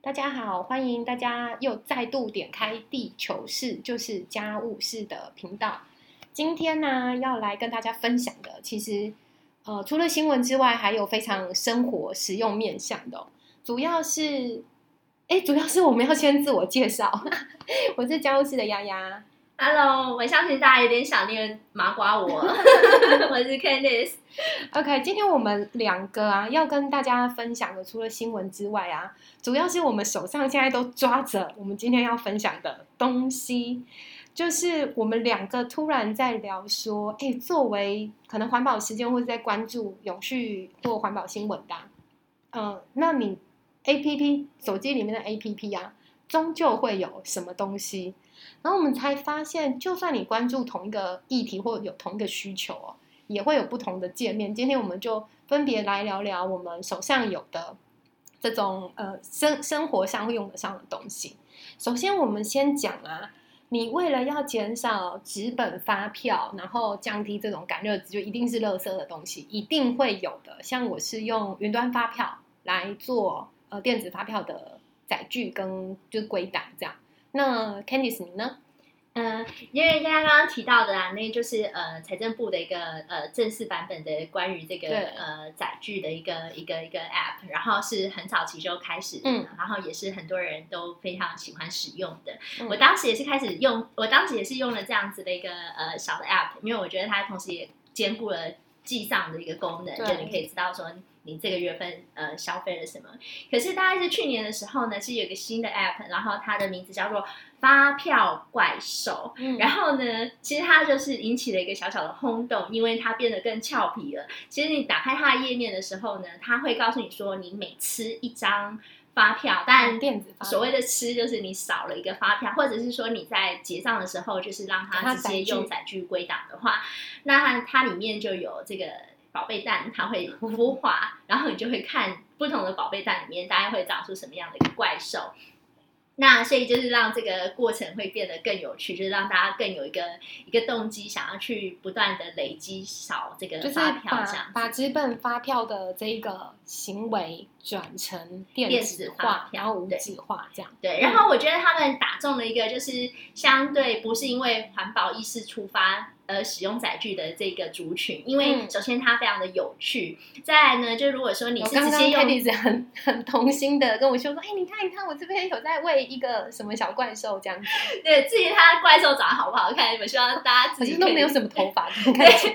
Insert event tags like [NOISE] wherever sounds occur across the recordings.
大家好，欢迎大家又再度点开地球室，就是家务式的频道。今天呢，要来跟大家分享的，其实呃，除了新闻之外，还有非常生活实用面向的、主要是，哎，主要是我们要先自我介绍，[LAUGHS] 我是家务室的丫丫。Hello，我相信大家有点想念麻瓜我，[LAUGHS] 我是 Candice。OK，今天我们两个啊，要跟大家分享的，除了新闻之外啊，主要是我们手上现在都抓着我们今天要分享的东西，就是我们两个突然在聊说，哎，作为可能环保时间或者在关注永续或环保新闻的、嗯、那你 A P P 手机里面的 A P P 啊，终究会有什么东西？然后我们才发现，就算你关注同一个议题或有同一个需求哦，也会有不同的界面。今天我们就分别来聊聊我们手上有的这种呃生生活上会用得上的东西。首先，我们先讲啊，你为了要减少纸本发票，然后降低这种感热值，就一定是垃圾的东西，一定会有的。像我是用云端发票来做呃电子发票的载具跟就是归档这样。那 Candice 你呢？嗯、因为大家刚刚提到的啊，那就是呃财政部的一个呃正式版本的关于这个对呃载具的一个一个一个 App，然后是很早期就开始，嗯，然后也是很多人都非常喜欢使用的。嗯我当时也是开始用，我当时也是用了这样子的一个呃小的 App，因为我觉得它同时也兼顾了记账的一个功能，对就你可以知道说你这个月份呃消费了什么。可是大概是去年的时候呢，是有一个新的 App，然后它的名字叫做发票怪兽。嗯然后呢，其实它就是引起了一个小小的轰动，因为它变得更俏皮了。其实你打开它的页面的时候呢，它会告诉你说，你每吃一张发票，当然电子所谓的吃就是你少了一个发票，或者是说你在结账的时候，就是让给它它直接用载具归档的话，那它它里面就有这个宝贝蛋，它会孵化，然后你就会看不同的宝贝蛋里面大概会长出什么样的一个怪兽。那所以就是让这个过程会变得更有趣，就是让大家更有一个一个动机，想要去不断的累积少这个就是发票把这样。把纸本发票的这一个行为转成电电子化，票然后无对纸化这样。对，然后我觉得他们打中了一个，就是相对不是因为环保意识出发而使用载具的这个族群，因为嗯首先它非常的有趣，再来呢，就如果说你是直接用 i e 很很童心的跟我说说，哎，你看你看，我这边有在喂一个什么小怪兽这样子，对至于它怪兽长得好不好看，我希望大家自己都没有什么头发，[LAUGHS] 对对对。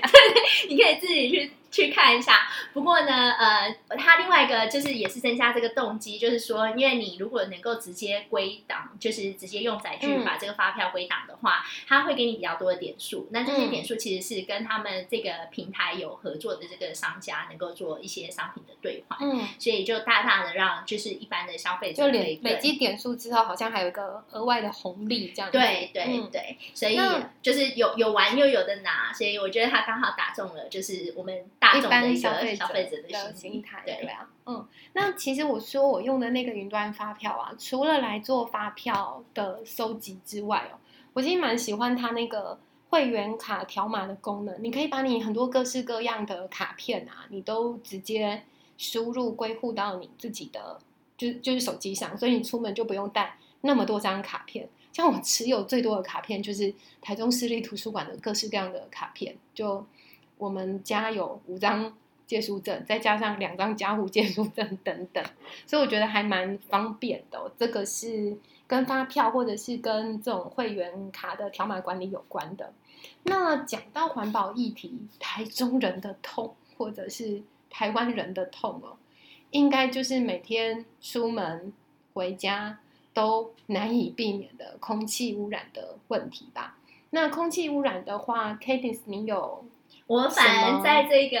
你可以自己去去看一下。不过呢，呃，他另外一个就是也是增加这个动机，就是说，因为你如果能够直接归档，就是直接用载具嗯把这个发票归档的话，它会给你比较多的点数。那这些嗯点数其实是跟他们这个平台有合作的这个商家能够做一些商品的兑换，嗯，所以就大大的让就是一般的消费者就累累积点数之后，好像还有一个额外的红利这样子。对对嗯对，所以就是有有玩又有的拿，所以我觉得他刚好打中了，就是我们大一众的一般消费个消费者的心态，对对啊，嗯，那其实我说我用的那个云端发票啊，除了来做发票的收集之外哦，我其实蛮喜欢它那个会员卡条码的功能。你可以把你很多各式各样的卡片啊，你都直接输入归户到你自己的，就就是手机上，所以你出门就不用带那么多张卡片。像我持有最多的卡片就是台中市立图书馆的各式各样的卡片，就我们家有五张借书证，再加上两张家户借书证等等，所以我觉得还蛮方便的哦、这个是跟发票或者是跟这种会员卡的条码管理有关的。那讲到环保议题，台中人的痛，或者是台湾人的痛哦，应该就是每天出门回家都难以避免的空气污染的问题吧。那空气污染的话 k a t i e 你有我反么而在这个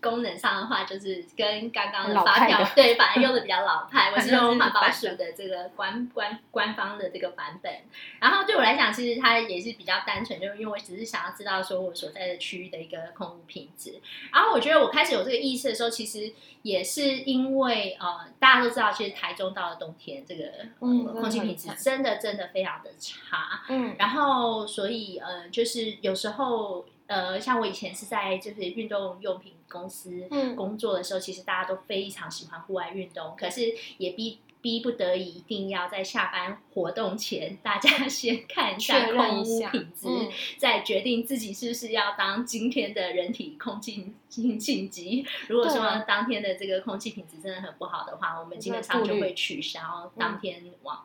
功能上的话，就是跟刚刚的发票的 [LAUGHS] 对，反而用的比较老派。[LAUGHS] 我是用环保反署的这个官官官方的这个版本。然后对我来讲，其实它也是比较单纯，就是因为我只是想要知道说我所在的区域的一个空污品质。然后我觉得我开始有这个意识的时候，其实也是因为呃，大家都知道，其实台中到了冬天，这个、嗯呃空气品质真的真的非常的差。嗯然后，所以呃，就是有时候呃，像我以前是在就是运动用品公司嗯工作的时候，其实大家都非常喜欢户外运动，可是也逼逼不得已一定要在下班活动前，大家 [LAUGHS] 先看一下空污品质，嗯再决定自己是不是要当今天的人体空气清净机。如果说当天的这个空气品质真的很不好的话，我们基本上就会取消当天晚、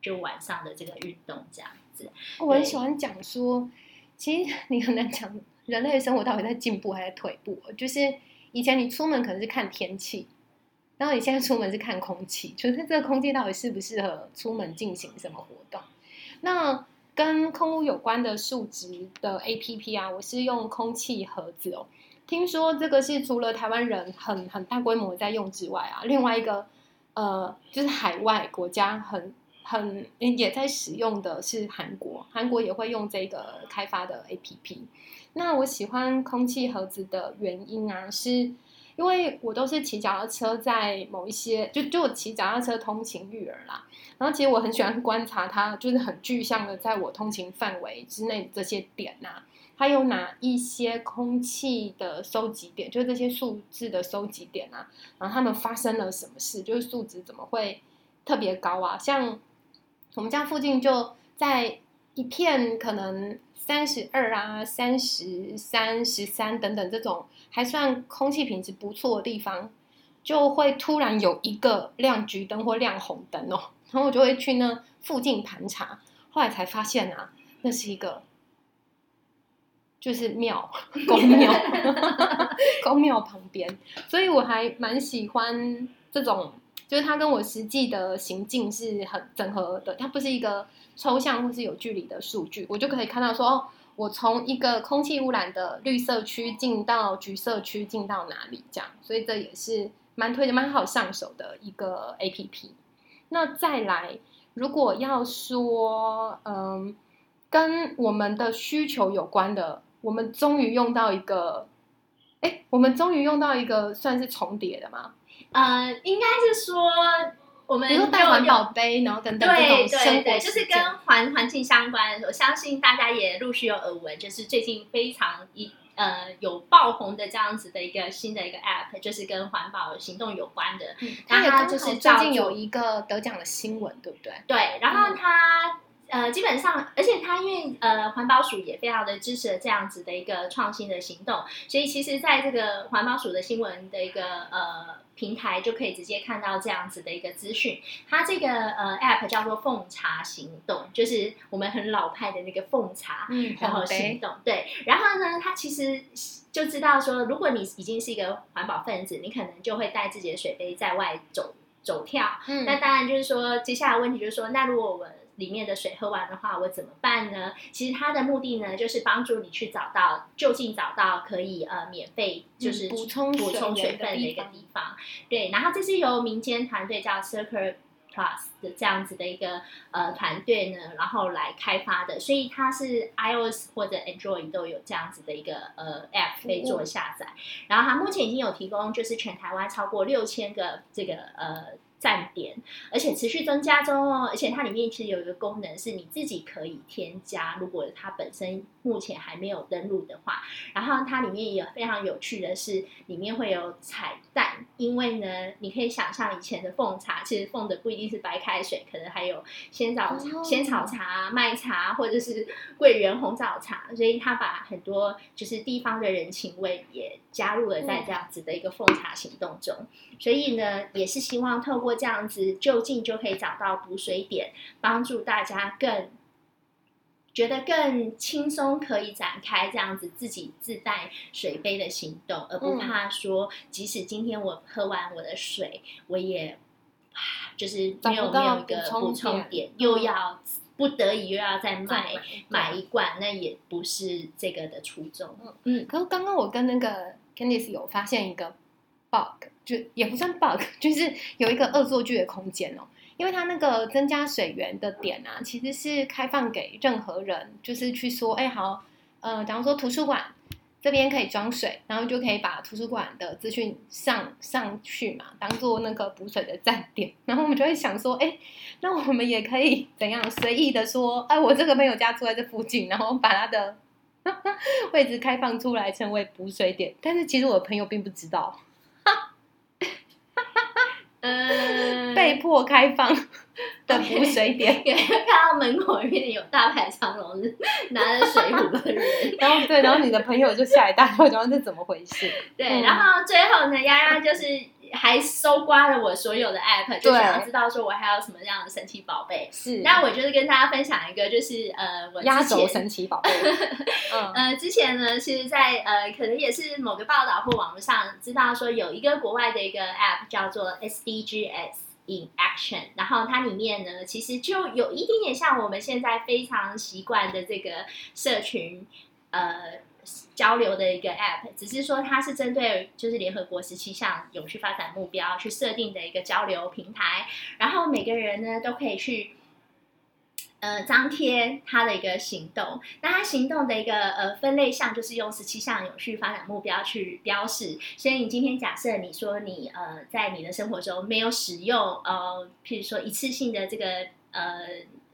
就晚上的这个运动这样子。我很喜欢讲说，其实你很难讲人类的生活到底在进步还是退步。就是以前你出门可能是看天气，然后你现在出门是看空气，就是这个空气到底适不适合出门进行什么活动。那跟空污有关的数值的 APP 啊，我是用空气盒子哦。听说这个是除了台湾人很很大规模在用之外啊，另外一个呃就是海外国家很很也在使用的是韩国，韩国也会用这个开发的 APP。那我喜欢空气盒子的原因啊，是因为我都是骑脚踏车在某一些，就就我骑脚踏车通勤育儿啦。然后其实我很喜欢观察它，就是很具象的在我通勤范围之内这些点呐、它有哪一些空气的收集点，就是这些数字的收集点啊，然后他们发生了什么事，就是数值怎么会特别高啊？像我们家附近就在一片可能三十二啊、三十三、十三等等这种还算空气品质不错的地方，就会突然有一个亮橘灯或亮红灯哦，然后我就会去那附近盘查，后来才发现啊，那是一个就是庙公庙，[LAUGHS] 公庙旁边，所以我还蛮喜欢这种，就是它跟我实际的行径是很整合的，它不是一个抽象或是有距离的数据，我就可以看到说，哦，我从一个空气污染的绿色区进到橘色区，进到哪里这样，所以这也是蛮推荐、蛮好上手的一个 A P P。那再来，如果要说，嗯，跟我们的需求有关的，我们终于用到一个，哎，我们终于用到一个算是重叠的嘛？呃，应该是说我们比如说带有有环保杯，然后等等这对种生活对对，就是跟环环境相关的。我相信大家也陆续有耳闻，就是最近非常一呃有爆红的这样子的一个新的一个 App，就是跟环保行动有关的。嗯它就是最近有一个得奖的新闻，对不对？对，然后嗯它、呃基本上，而且它因为呃环保署也非常的支持这样子的一个创新的行动，所以其实在这个环保署的新闻的一个呃平台就可以直接看到这样子的一个资讯。它这个呃 App 叫做奉茶行动，就是我们很老派的那个奉茶。嗯，然后，行动，对，然后呢，它其实就知道说，如果你已经是一个环保分子，你可能就会带自己的水杯在外走走跳，嗯，那当然就是说，接下来问题就是说，那如果我里面的水喝完的话，我怎么办呢？其实它的目的呢，就是帮助你去找到就近找到可以呃免费就是嗯补充补充水分的一个地方地方。对，然后这是由民间团队叫 Circle Plus 的这样子的一个呃团队呢，然后来开发的，所以它是 iOS 或者 Android 都有这样子的一个呃 App 可以做下载。然后它目前已经有提供，就是全台湾超过六千个这个呃站点，而且持续增加中哦。而且它里面其实有一个功能是你自己可以添加，如果它本身目前还没有登录的话。然后它里面也非常有趣的是，里面会有彩蛋，因为呢，你可以想象以前的奉茶，其实奉的不一定是白开水，可能还有仙草茶、哦仙草茶、麦茶，或者是桂圆红枣茶，所以他把很多就是地方的人情味也加入了在这样子的一个奉茶行动中。所以呢，也是希望透过这样子就近就可以找到补水点，帮助大家更觉得更轻松，可以展开这样子自己自带水杯的行动，而不嗯怕说，即使今天我喝完我的水，我也啊就是找没有没有一个补充点点，又要不得已又要再再买买买一罐，那也不是这个的初衷。嗯，可是刚刚我跟那个 Candice 有发现一个 bug，就也不算 bug，就是有一个恶作剧的空间哦。因为它那个增加水源的点啊，其实是开放给任何人，就是去说，哎，好，呃，假如说图书馆这边可以装水，然后就可以把图书馆的资讯上上去嘛，当做那个补水的站点。[LAUGHS] 然后我们就会想说，哎，那我们也可以怎样随意的说，哎，我这个朋友家住在这附近，然后把他的 [LAUGHS] 位置开放出来成为补水点，但是其实我的朋友并不知道。嗯，被迫开放 [LAUGHS] 的补水点。也看到门口里面有大排长龙 [LAUGHS] 拿着水壶的人，[LAUGHS] 然后对，然后你的朋友就吓一大跳，然后这怎么回事？对，嗯然后最后呢，丫丫就是还搜刮了我所有的 app，就对想要知道说我还有什么样的神奇宝贝。是那我就是跟大家分享一个，就是呃，我压轴之前神奇宝贝。[LAUGHS] 嗯，呃，之前呢，其实在，呃，可能也是某个报道或网络上知道说，有一个国外的一个 App 叫做 SDGs in Action，然后它里面呢，其实就有一点点像我们现在非常习惯的这个社群，呃。交流的一个 app，只是说它是针对就是联合国十七项永续发展目标去设定的一个交流平台，然后每个人呢都可以去呃张贴他的一个行动，那他行动的一个呃分类项就是用十七项永续发展目标去标示。所以你今天假设你说你呃在你的生活中没有使用呃，譬如说一次性的这个呃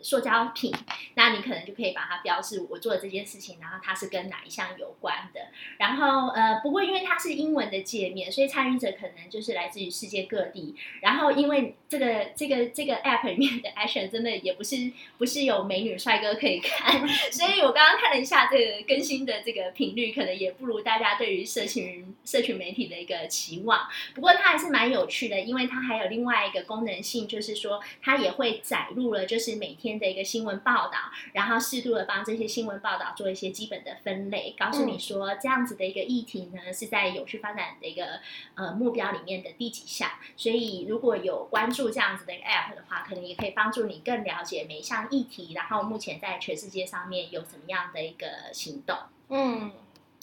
塑胶品，那你可能就可以把它标示我做的这件事情，然后它是跟哪一项有关的。然后呃，不过因为它是英文的界面，所以参与者可能就是来自于世界各地。然后因为这个这个这个 app 里面的 action 真的也不是不是有美女帅哥可以看，所以我刚刚看了一下这个更新的这个频率，可能也不如大家对于社群社群媒体的一个期望。不过它还是蛮有趣的，因为它还有另外一个功能性，就是说它也会载入了就是每天的一个新闻报道，然后适度的帮这些新闻报道做一些基本的分类，告诉你说这样子的一个议题呢是在有序发展的一个呃目标里面的第几项。所以如果有关注这样子的一个 app 的话，可能也可以帮助你更了解每一项议题，然后目前在全世界上面有什么样的一个行动。嗯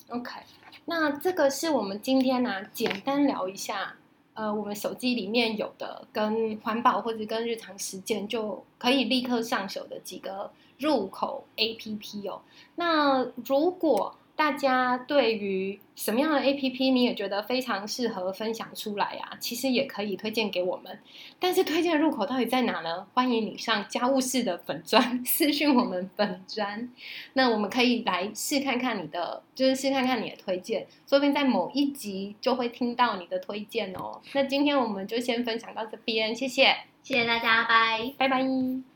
，OK，那这个是我们今天呢、简单聊一下，呃，我们手机里面有的跟环保或者跟日常实践就可以立刻上手的几个入口 APP 哦。那如果大家对于什么样的 APP 你也觉得非常适合分享出来啊，其实也可以推荐给我们。但是推荐的入口到底在哪呢？欢迎你上家务室的粉砖 [LAUGHS] 私讯我们粉砖，那我们可以来试看看你的，就是试看看你的推荐，说不定在某一集就会听到你的推荐哦。那今天我们就先分享到这边，谢谢，谢谢大家，拜。拜拜。